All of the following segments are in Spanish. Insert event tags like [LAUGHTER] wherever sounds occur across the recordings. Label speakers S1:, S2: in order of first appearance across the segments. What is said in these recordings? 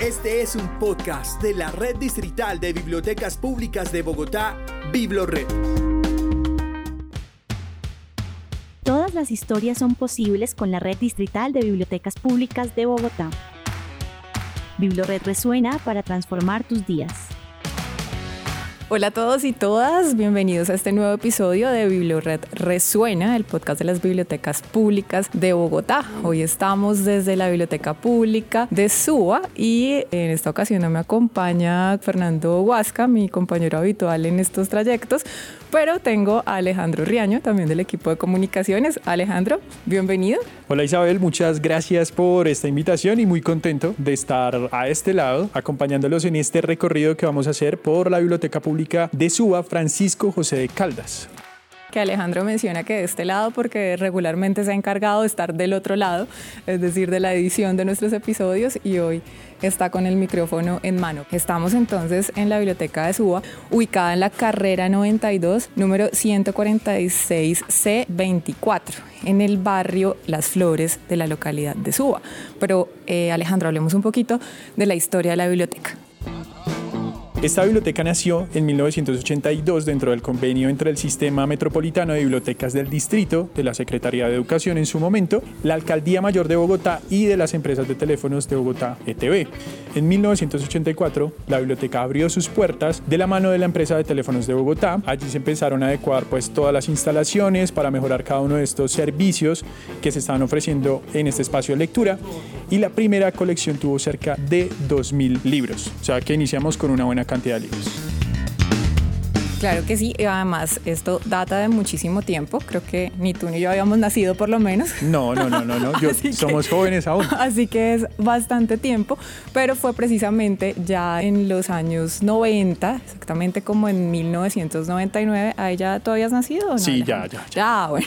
S1: Este es un podcast de la Red Distrital de Bibliotecas Públicas de Bogotá, BibloRed.
S2: Todas las historias son posibles con la Red Distrital de Bibliotecas Públicas de Bogotá. BibloRed resuena para transformar tus días.
S3: Hola a todos y todas, bienvenidos a este nuevo episodio de Bibliored Resuena, el podcast de las bibliotecas públicas de Bogotá. Hoy estamos desde la Biblioteca Pública de Suba y en esta ocasión me acompaña Fernando Huasca, mi compañero habitual en estos trayectos, pero tengo a Alejandro Riaño, también del equipo de comunicaciones. Alejandro, bienvenido.
S4: Hola Isabel, muchas gracias por esta invitación y muy contento de estar a este lado acompañándolos en este recorrido que vamos a hacer por la Biblioteca Pública de Suba Francisco José de Caldas
S3: que Alejandro menciona que de este lado porque regularmente se ha encargado de estar del otro lado, es decir, de la edición de nuestros episodios y hoy está con el micrófono en mano. Estamos entonces en la biblioteca de Suba, ubicada en la carrera 92, número 146C24, en el barrio Las Flores de la localidad de Suba. Pero eh, Alejandro, hablemos un poquito de la historia de la biblioteca.
S4: Esta biblioteca nació en 1982 dentro del convenio entre el Sistema Metropolitano de Bibliotecas del Distrito, de la Secretaría de Educación en su momento, la Alcaldía Mayor de Bogotá y de las empresas de teléfonos de Bogotá, ETB. En 1984, la biblioteca abrió sus puertas de la mano de la empresa de teléfonos de Bogotá. Allí se empezaron a adecuar pues todas las instalaciones para mejorar cada uno de estos servicios que se estaban ofreciendo en este espacio de lectura y la primera colección tuvo cerca de 2.000 libros. O sea que iniciamos con una buena cantidad de libros.
S3: Claro que sí, además esto data de muchísimo tiempo, creo que ni tú ni yo habíamos nacido por lo menos.
S4: No, no, no, no, no. Yo, [LAUGHS] somos jóvenes aún. [LAUGHS]
S3: Así que es bastante tiempo, pero fue precisamente ya en los años 90, exactamente como en 1999, ahí ya todavía has nacido. ¿no?
S4: Sí, ya, ya,
S3: ya. Ya, bueno.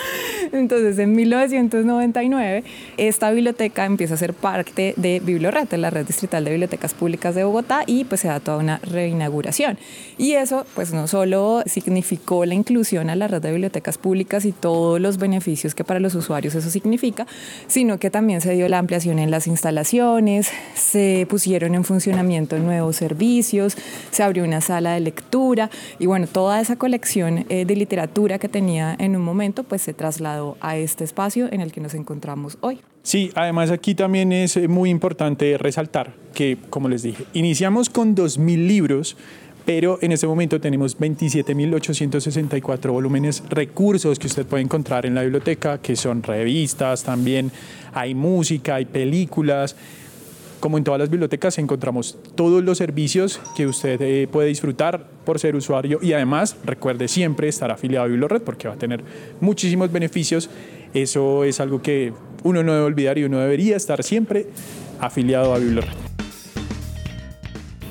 S3: [LAUGHS] Entonces, en 1999, esta biblioteca empieza a ser parte de Biblioret, la red distrital de bibliotecas públicas de Bogotá, y pues se da toda una reinauguración. Y eso, pues no solo significó la inclusión a la red de bibliotecas públicas y todos los beneficios que para los usuarios eso significa, sino que también se dio la ampliación en las instalaciones, se pusieron en funcionamiento nuevos servicios, se abrió una sala de lectura y bueno, toda esa colección eh, de literatura que tenía en un momento, pues se trasladó a este espacio en el que nos encontramos hoy.
S4: Sí, además aquí también es eh, muy importante resaltar que, como les dije, iniciamos con 2.000 libros, pero en este momento tenemos 27.864 volúmenes, recursos que usted puede encontrar en la biblioteca, que son revistas, también hay música, hay películas. Como en todas las bibliotecas encontramos todos los servicios que usted eh, puede disfrutar por ser usuario y además recuerde siempre estar afiliado a BibloRed porque va a tener muchísimos beneficios. Eso es algo que uno no debe olvidar y uno debería estar siempre afiliado a BibloRed.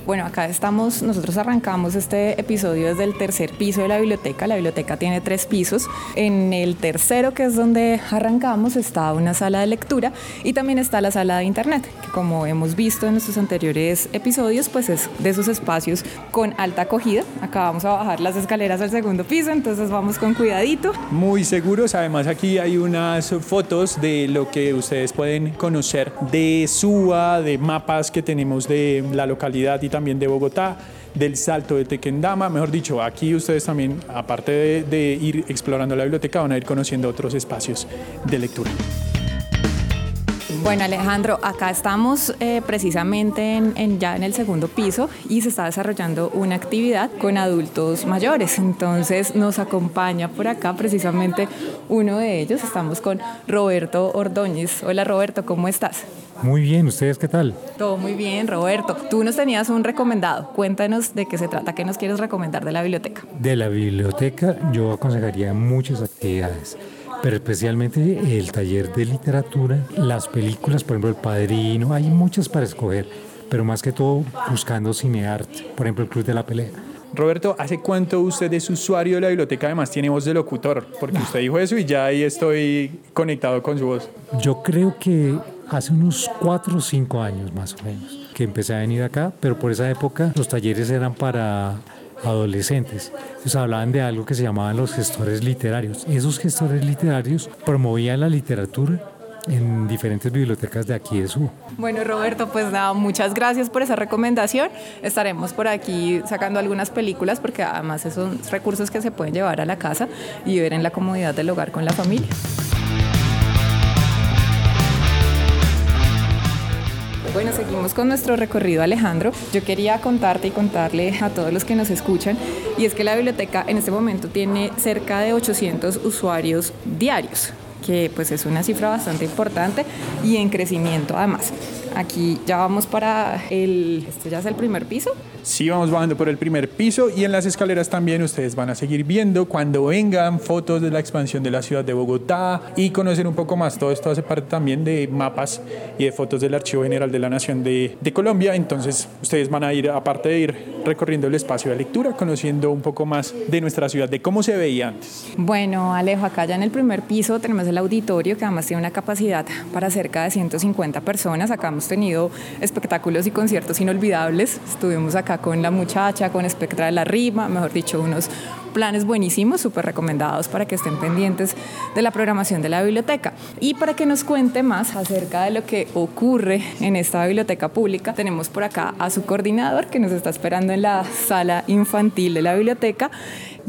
S3: Bueno, acá estamos, nosotros arrancamos este episodio desde el tercer piso de la biblioteca. La biblioteca tiene tres pisos. En el tercero, que es donde arrancamos, está una sala de lectura y también está la sala de internet, que como hemos visto en nuestros anteriores episodios, pues es de esos espacios con alta acogida. Acá vamos a bajar las escaleras al segundo piso, entonces vamos con cuidadito.
S4: Muy seguros, además aquí hay unas fotos de lo que ustedes pueden conocer de SUA, de mapas que tenemos de la localidad y también de Bogotá, del Salto de Tequendama. Mejor dicho, aquí ustedes también, aparte de, ir explorando la biblioteca, van a ir conociendo otros espacios de lectura.
S3: Bueno, Alejandro, acá estamos eh, precisamente en, en, ya en el segundo piso y se está desarrollando una actividad con adultos mayores. Entonces nos acompaña por acá precisamente uno de ellos. Estamos con Roberto Ordóñez. Hola Roberto, ¿cómo estás?
S5: Muy bien, ¿ustedes qué tal?
S3: Todo muy bien, Roberto. Tú nos tenías un recomendado. Cuéntanos de qué se trata, qué nos quieres recomendar de la biblioteca.
S5: De la biblioteca yo aconsejaría muchas actividades pero especialmente el taller de literatura, las películas, por ejemplo El Padrino, hay muchas para escoger, pero más que todo buscando cinearte, por ejemplo el Club de la Pelea.
S4: Roberto, ¿hace cuánto usted es usuario de la biblioteca? Además tiene voz de locutor, porque usted dijo eso y ya ahí estoy conectado con su voz.
S5: Yo creo que hace unos cuatro o cinco años más o menos que empecé a venir acá, pero por esa época los talleres eran para adolescentes. Entonces hablaban de algo que se llamaban los gestores literarios. Esos gestores literarios promovían la literatura en diferentes bibliotecas de aquí de Suba.
S3: Bueno, Roberto, pues nada, muchas gracias por esa recomendación. Estaremos por aquí sacando algunas películas porque además esos recursos que se pueden llevar a la casa y ver en la comodidad del hogar con la familia. Bueno, seguimos con nuestro recorrido, Alejandro. Yo quería contarte y contarle a todos los que nos escuchan, y es que la biblioteca en este momento tiene cerca de 800 usuarios diarios que pues es una cifra bastante importante y en crecimiento además. Aquí ya vamos para el, este ya es el primer piso.
S4: Sí, vamos bajando por el primer piso y en las escaleras también ustedes van a seguir viendo cuando vengan fotos de la expansión de la ciudad de Bogotá y conocer un poco más. Todo esto hace parte también de mapas y de fotos del Archivo General de la Nación de, de Colombia. Entonces ustedes van a ir, aparte de ir recorriendo el espacio de lectura, conociendo un poco más de nuestra ciudad, de cómo se veía antes.
S3: Bueno, Alejo, acá ya en el primer piso tenemos el auditorio que además tiene una capacidad para cerca de 150 personas. Acá hemos tenido espectáculos y conciertos inolvidables. Estuvimos acá con La Muchacha, con Espectra de la Rima, mejor dicho, unos planes buenísimos, súper recomendados para que estén pendientes de la programación de la biblioteca. Y para que nos cuente más acerca de lo que ocurre en esta biblioteca pública, tenemos por acá a su coordinador que nos está esperando en la sala infantil de la biblioteca.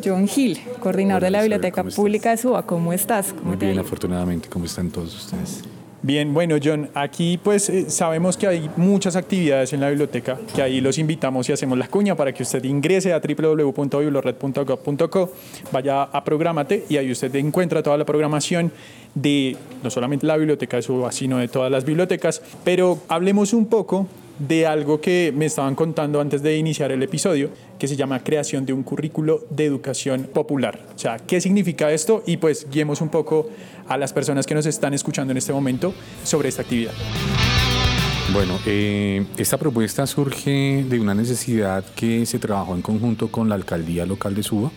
S3: John Hill, coordinador de la Biblioteca Pública de Suba. ¿Cómo estás? ¿Cómo
S6: Muy bien, afortunadamente. ¿Cómo están todos ustedes?
S4: Bien, bueno John, aquí pues eh, sabemos que hay muchas actividades en la biblioteca, que ahí los invitamos y hacemos la cuña para que usted ingrese a www.biblored.gov.co, vaya a Prográmate y ahí usted encuentra toda la programación de no solamente la biblioteca de Suba, sino de todas las bibliotecas, pero hablemos un poco de algo que me estaban contando antes de iniciar el episodio, que se llama creación de un currículo de educación popular. O sea, ¿qué significa esto? Y pues guiemos un poco a las personas que nos están escuchando en este momento sobre esta actividad.
S6: Bueno, eh, esta propuesta surge de una necesidad que se trabajó en conjunto con la alcaldía local de Suba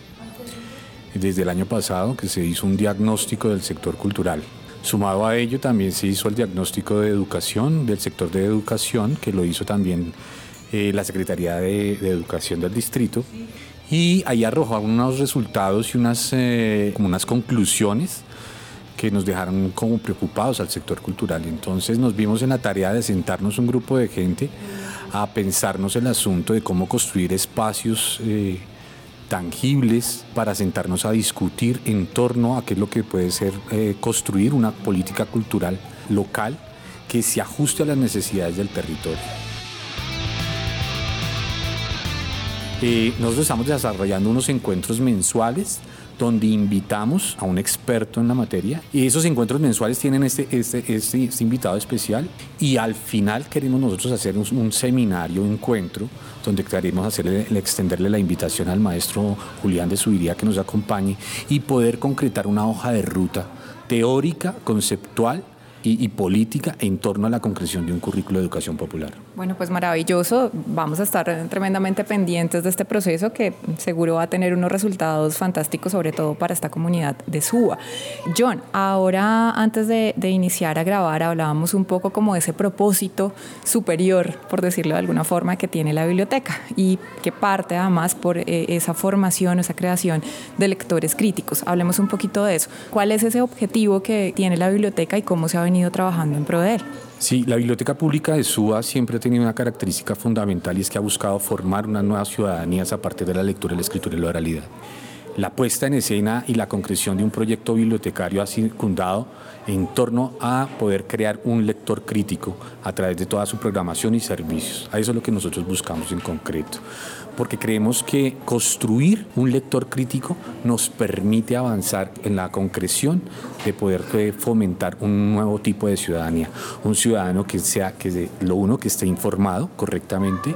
S6: desde el año pasado, que se hizo un diagnóstico del sector cultural Sumado a ello, también se hizo el diagnóstico de educación, del sector de educación, que lo hizo también eh, la Secretaría de, Educación del Distrito. Y ahí arrojó unos resultados y unas, eh, unas conclusiones que nos dejaron como preocupados al sector cultural. Entonces nos vimos en la tarea de sentarnos un grupo de gente a pensarnos el asunto de cómo construir espacios eh, tangibles para sentarnos a discutir en torno a qué es lo que puede ser eh, construir una política cultural local que se ajuste a las necesidades del territorio. Eh, nosotros estamos desarrollando unos encuentros mensuales donde invitamos a un experto en la materia y esos encuentros mensuales tienen este, este, este, este invitado especial y al final queremos nosotros hacer un, seminario, un encuentro donde queremos hacerle, extenderle la invitación al maestro Julián de Subiría que nos acompañe y poder concretar una hoja de ruta teórica, conceptual y, política en torno a la concreción de un currículo de educación popular.
S3: Bueno, pues maravilloso. Vamos a estar tremendamente pendientes de este proceso que seguro va a tener unos resultados fantásticos, sobre todo para esta comunidad de Suba. John, ahora antes de, iniciar a grabar hablábamos un poco como de ese propósito superior, por decirlo de alguna forma, que tiene la biblioteca y que parte además por eh, esa formación, esa creación de lectores críticos. Hablemos un poquito de eso. ¿Cuál es ese objetivo que tiene la biblioteca y cómo se ha venido trabajando en pro.
S6: Sí, la Biblioteca Pública de SUA siempre ha tenido una característica fundamental y es que ha buscado formar unas nuevas ciudadanías a partir de la lectura, la escritura y la oralidad. La puesta en escena y la concreción de un proyecto bibliotecario ha circundado en torno a poder crear un lector crítico a través de toda su programación y servicios. A eso es lo que nosotros buscamos en concreto porque creemos que construir un lector crítico nos permite avanzar en la concreción de poder eh, fomentar un nuevo tipo de ciudadanía, un ciudadano que sea que lo uno que esté informado correctamente,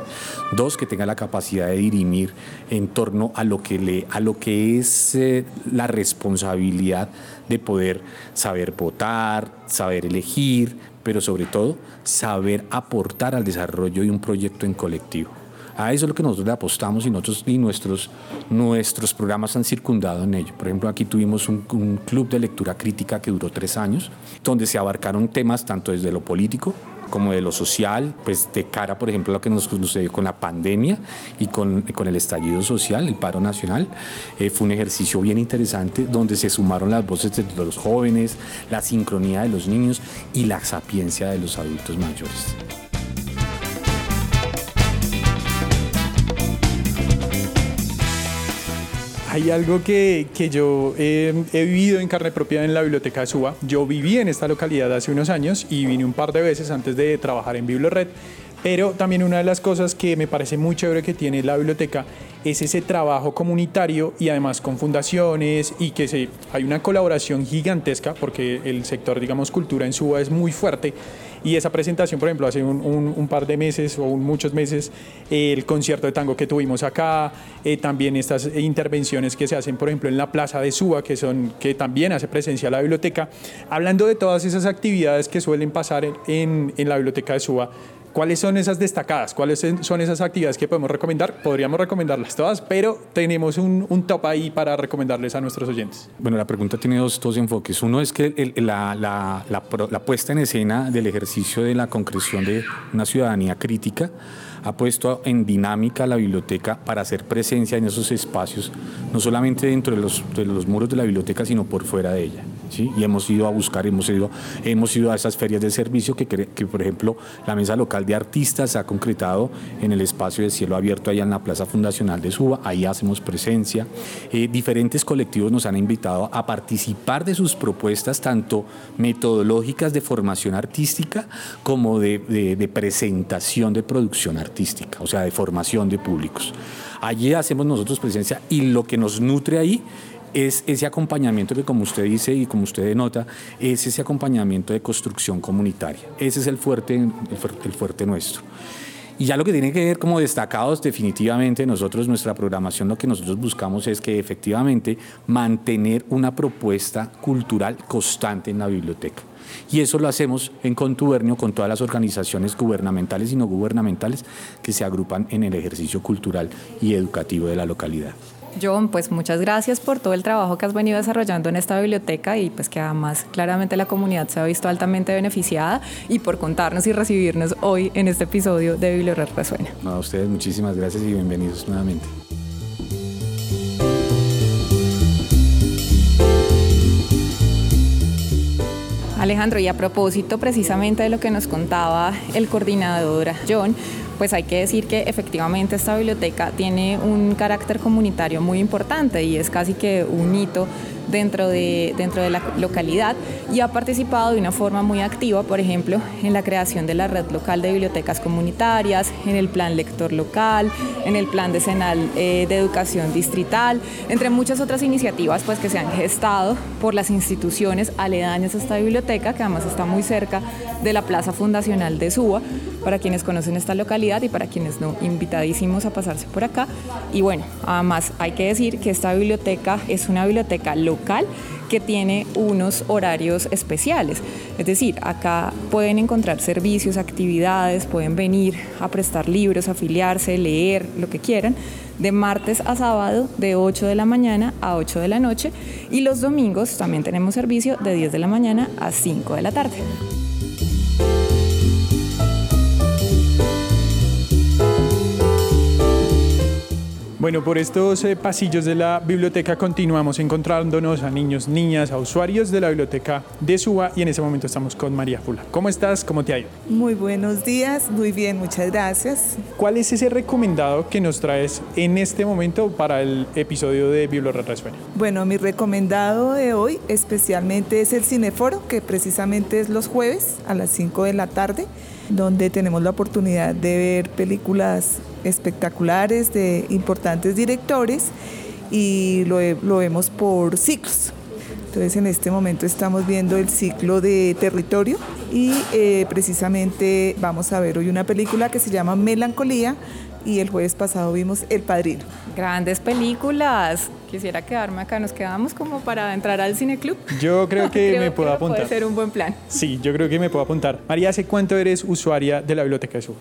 S6: dos que tenga la capacidad de dirimir en torno a lo que a lo que es eh, la responsabilidad de poder saber votar, saber elegir, pero sobre todo saber aportar al desarrollo de un proyecto en colectivo. A eso es lo que nosotros le apostamos y, nosotros, y nuestros, nuestros programas han circundado en ello. Por ejemplo, aquí tuvimos un, club de lectura crítica que duró tres años, donde se abarcaron temas tanto desde lo político, como de lo social, pues de cara, por ejemplo, a lo que nos sucedió con la pandemia y con, con el estallido social, el paro nacional. Eh, fue un ejercicio bien interesante donde se sumaron las voces de los jóvenes, la sincronía de los niños y la sapiencia de los adultos mayores.
S4: Hay algo que, que yo he vivido en carne propia en la biblioteca de Suba. Yo viví en esta localidad hace unos años y vine un par de veces antes de trabajar en Biblored. Pero también una de las cosas que me parece muy chévere que tiene la biblioteca es ese trabajo comunitario y además con fundaciones y que se, hay una colaboración gigantesca porque el sector, digamos, cultura en Suba es muy fuerte. Y esa presentación, por ejemplo, hace un, par de meses o muchos meses, el concierto de tango que tuvimos acá, eh, también estas intervenciones que se hacen, por ejemplo, en la Plaza de Suba, que, son, que también hace presencia la biblioteca, hablando de todas esas actividades que suelen pasar en, en la biblioteca de Suba, ¿Cuáles son esas destacadas? ¿Cuáles son esas actividades que podemos recomendar? Podríamos recomendarlas todas, pero tenemos un, top ahí para recomendarles a nuestros oyentes.
S6: Bueno, la pregunta tiene dos, dos enfoques. Uno es que la, la, puesta en escena del ejercicio de la concreción de una ciudadanía crítica ha puesto en dinámica la biblioteca para hacer presencia en esos espacios, no solamente dentro de los, de los muros de la biblioteca, sino por fuera de ella. Y hemos ido a buscar, hemos ido, hemos ido a esas ferias de servicio que, que, por ejemplo, la Mesa Local de Artistas ha concretado en el espacio de cielo abierto allá en la Plaza Fundacional de Suba, ahí hacemos presencia. Eh, diferentes colectivos nos han invitado a participar de sus propuestas, tanto metodológicas de formación artística como de, de, de presentación de producción artística o sea, de formación de públicos. Allí hacemos nosotros presencia y lo que nos nutre ahí es ese acompañamiento que como usted dice y como usted denota, es ese acompañamiento de construcción comunitaria. Ese es el fuerte, el fuerte nuestro. Y ya lo que tiene que ver como destacados definitivamente nosotros, nuestra programación, lo que nosotros buscamos es que efectivamente mantener una propuesta cultural constante en la biblioteca. Y eso lo hacemos en contubernio con todas las organizaciones gubernamentales y no gubernamentales que se agrupan en el ejercicio cultural y educativo de la localidad.
S3: John, pues muchas gracias por todo el trabajo que has venido desarrollando en esta biblioteca y pues que además claramente la comunidad se ha visto altamente beneficiada y por contarnos y recibirnos hoy en este episodio de Bibliored Resuena.
S6: a ustedes muchísimas gracias y bienvenidos nuevamente.
S3: Alejandro, y a propósito precisamente de lo que nos contaba el coordinador John, pues hay que decir que efectivamente esta biblioteca tiene un carácter comunitario muy importante y es casi que un hito dentro de, dentro de la localidad y ha participado de una forma muy activa, por ejemplo, en la creación de la red local de bibliotecas comunitarias, en el plan lector local, en el plan decenal eh, de educación distrital, entre muchas otras iniciativas pues, que se han gestado por las instituciones aledañas a esta biblioteca, que además está muy cerca de la Plaza Fundacional de Suba, para quienes conocen esta localidad y para quienes no, invitadísimos a pasarse por acá. Y bueno, además hay que decir que esta biblioteca es una biblioteca local que tiene unos horarios especiales. Es decir, acá pueden encontrar servicios, actividades, pueden venir a prestar libros, afiliarse, leer, lo que quieran, de martes a sábado de 8 de la mañana a 8 de la noche y los domingos también tenemos servicio de 10 de la mañana a 5 de la tarde.
S4: Bueno, por estos eh, pasillos de la biblioteca continuamos encontrándonos a niños, niñas, a usuarios de la biblioteca de Suba y en ese momento estamos con María Fula. ¿Cómo estás? ¿Cómo te ha ido?
S7: Muy buenos días, muy bien, muchas gracias.
S4: ¿Cuál es ese recomendado que nos traes en este momento para el episodio de Biblored Resuena?
S7: Bueno, mi recomendado de hoy especialmente es el Cineforo, que precisamente es los jueves a las 5 de la tarde, donde tenemos la oportunidad de ver películas espectaculares de importantes directores y lo, lo vemos por ciclos. Entonces en este momento estamos viendo el ciclo de territorio y eh, precisamente vamos a ver hoy una película que se llama Melancolía y el jueves pasado vimos El Padrino.
S3: Grandes películas. Quisiera quedarme acá. Nos quedamos como para entrar al cine club.
S4: Yo creo que [LAUGHS] me puedo apuntar.
S3: Puede ser un buen plan.
S4: Sí, yo creo que me puedo apuntar. María, ¿hace cuánto eres usuaria de la Biblioteca de Sur?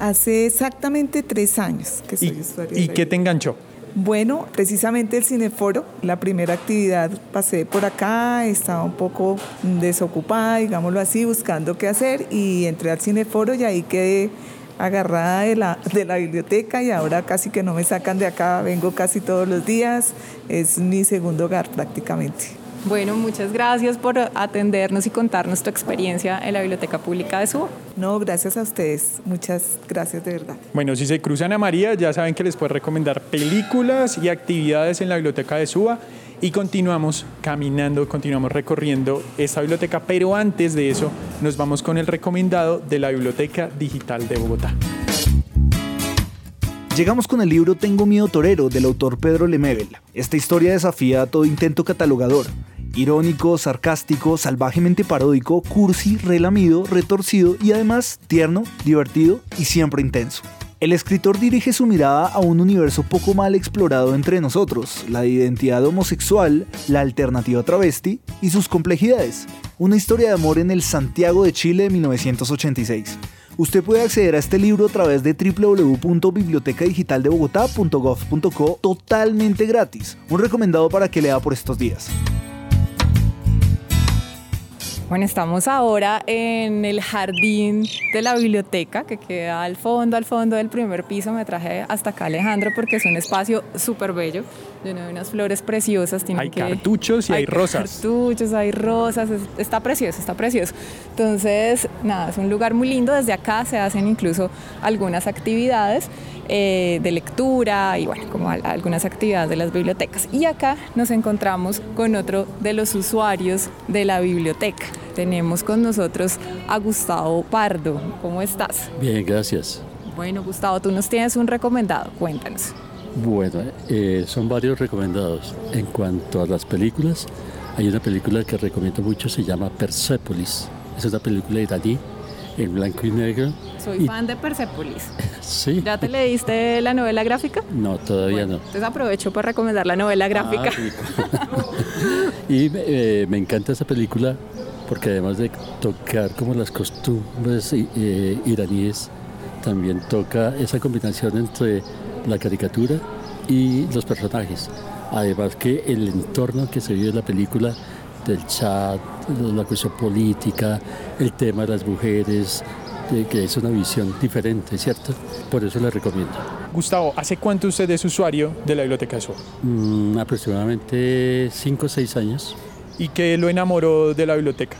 S7: Hace exactamente tres años que soy usuaria.
S4: ¿Y qué te enganchó?
S7: Bueno, precisamente el Cineforo, la primera actividad pasé por acá, estaba un poco desocupada, digámoslo así, buscando qué hacer y entré al Cineforo y ahí quedé agarrada de la, de la biblioteca y ahora casi que no me sacan de acá, vengo casi todos los días, es mi segundo hogar prácticamente.
S3: Bueno, muchas gracias por atendernos y contarnos tu experiencia en la Biblioteca Pública de Suba.
S7: No, gracias a ustedes. Muchas gracias de verdad.
S4: Bueno, si se cruzan a María, ya saben que les puede recomendar películas y actividades en la Biblioteca de Suba. Y continuamos caminando, continuamos recorriendo esta biblioteca, pero antes de eso nos vamos con el recomendado de la Biblioteca Digital de Bogotá.
S8: Llegamos con el libro Tengo miedo torero del autor Pedro Lemebel. Esta historia desafía todo intento catalogador. Irónico, sarcástico, salvajemente paródico, cursi, relamido, retorcido y además tierno, divertido y siempre intenso. El escritor dirige su mirada a un universo poco mal explorado entre nosotros, la identidad homosexual, la alternativa travesti y sus complejidades. Una historia de amor en el Santiago de Chile de 1986. Usted puede acceder a este libro a través de www.bibliotecadigitaldebogotá.gov.co totalmente gratis. Un recomendado para que lea por estos días.
S3: Bueno, estamos ahora en el jardín de la biblioteca que queda al fondo, al fondo del primer piso. Me traje hasta acá Alejandro porque es un espacio súper bello, lleno de unas flores preciosas.
S4: Tiene hay cartuchos y hay, hay [LAUGHS] rosas.
S3: Cartuchos, hay rosas, está precioso, está precioso. Entonces, nada, es un lugar muy lindo. Desde acá se hacen incluso algunas actividades. Eh, de lectura y bueno, como algunas actividades de las bibliotecas. Y acá nos encontramos con otro de los usuarios de la biblioteca. Tenemos con nosotros a Gustavo Pardo. ¿Cómo estás?
S9: Bien, gracias.
S3: Bueno, Gustavo, tú nos tienes un recomendado. Cuéntanos.
S9: Bueno, eh, son varios recomendados. En cuanto a las películas, hay una película que recomiendo mucho, se llama Persepolis. Es una película iraní en blanco y negro.
S3: Soy fan de Persepolis. [LAUGHS]
S9: sí.
S3: ¿Ya te leíste la novela gráfica?
S9: No, todavía no.
S3: Entonces aprovecho para recomendar la novela gráfica.
S9: Ah, [LAUGHS] [LAUGHS] y eh, me encanta esa película porque además de tocar como las costumbres eh, iraníes, también toca esa combinación entre la caricatura y los personajes. Además que el entorno que se vive en la película del chat, la cuestión política, el tema de las mujeres, que es una visión diferente, ¿cierto? Por eso le recomiendo.
S4: Gustavo, ¿hace cuánto usted es usuario de la biblioteca de
S9: mm, aproximadamente 5 o 6 años.
S4: ¿Y qué lo enamoró de la biblioteca?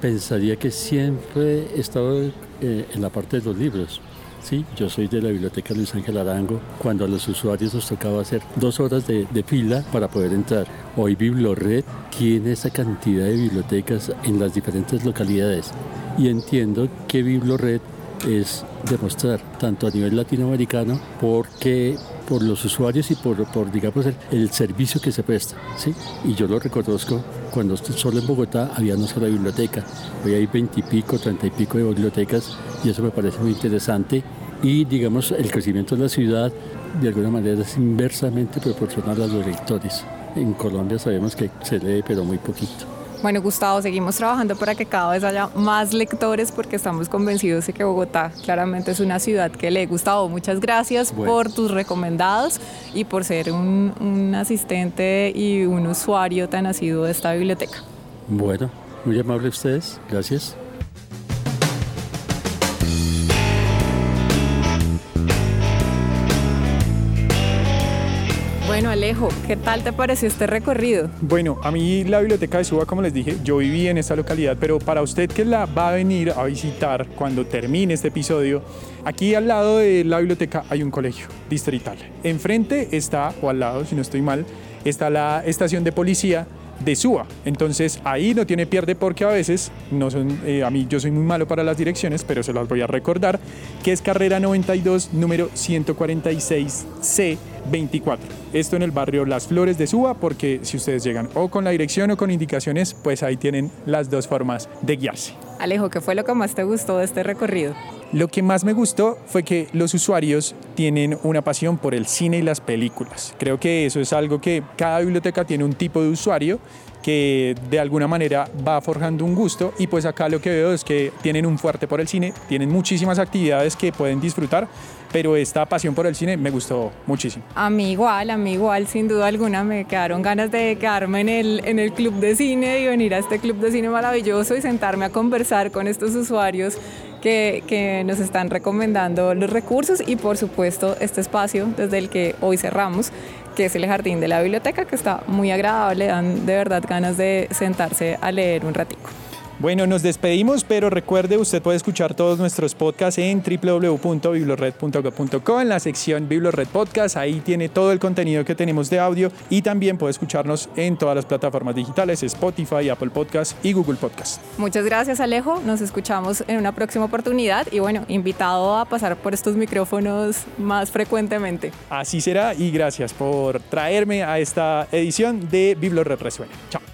S9: Pensaría que siempre he estado eh, en la parte de los libros. Sí, yo soy de la biblioteca Luis Ángel Arango, cuando a los usuarios nos tocaba hacer dos horas de, fila para poder entrar. Hoy BibloRed tiene esa cantidad de bibliotecas en las diferentes localidades y entiendo que BibloRed es demostrar, tanto a nivel latinoamericano, porque por los usuarios y por, digamos, el, servicio que se presta. ¿sí? Y yo lo reconozco cuando solo en Bogotá había una sola biblioteca. Hoy hay veintipico, treinta y pico de bibliotecas y eso me parece muy interesante. Y digamos, el crecimiento de la ciudad de alguna manera es inversamente proporcional a los lectores. En Colombia sabemos que se lee, pero muy poquito.
S3: Bueno, Gustavo, seguimos trabajando para que cada vez haya más lectores porque estamos convencidos de que Bogotá claramente es una ciudad que lee. Gustavo, muchas gracias por tus recomendados y por ser un, un asistente y un usuario tan asiduo de esta biblioteca.
S9: Bueno, muy amable ustedes. Gracias.
S3: ¿Qué tal te pareció este recorrido?
S4: Bueno, a mí la biblioteca de Suba, como les dije, yo viví en esta localidad, pero para usted que la va a venir a visitar cuando termine este episodio, aquí al lado de la biblioteca hay un colegio distrital. Enfrente está, o al lado, si no estoy mal, está la estación de policía de Suba. Entonces ahí no tiene pierde porque a veces no son, eh, a mí yo soy muy malo para las direcciones, pero se las voy a recordar, que es carrera 92, número 146C 24. Esto en el barrio Las Flores de Suba, porque si ustedes llegan o con la dirección o con indicaciones, pues ahí tienen las dos formas de guiarse.
S3: Alejo, ¿qué fue lo que más te gustó de este recorrido?
S4: Lo que más me gustó fue que los usuarios tienen una pasión por el cine y las películas. Creo que eso es algo que cada biblioteca tiene un tipo de usuario que de alguna manera va forjando un gusto y pues acá lo que veo es que tienen un fuerte por el cine, tienen muchísimas actividades que pueden disfrutar, pero esta pasión por el cine me gustó muchísimo.
S3: A mí igual, a mí igual, sin duda alguna me quedaron ganas de quedarme en el, en el club de cine y venir a este club de cine maravilloso y sentarme a conversar con estos usuarios que, que, nos están recomendando los recursos y por supuesto este espacio desde el que hoy cerramos, que es el jardín de la biblioteca, que está muy agradable, dan de verdad ganas de sentarse a leer un ratico.
S4: Bueno, nos despedimos, pero recuerde, usted puede escuchar todos nuestros podcasts en www.biblored.gov.co en la sección Biblored Podcast. Ahí tiene todo el contenido que tenemos de audio y también puede escucharnos en todas las plataformas digitales, Spotify, Apple Podcast y Google Podcast.
S3: Muchas gracias, Alejo. Nos escuchamos en una próxima oportunidad y bueno, invitado a pasar por estos micrófonos más frecuentemente.
S4: Así será y gracias por traerme a esta edición de Biblored Resuena. Chao.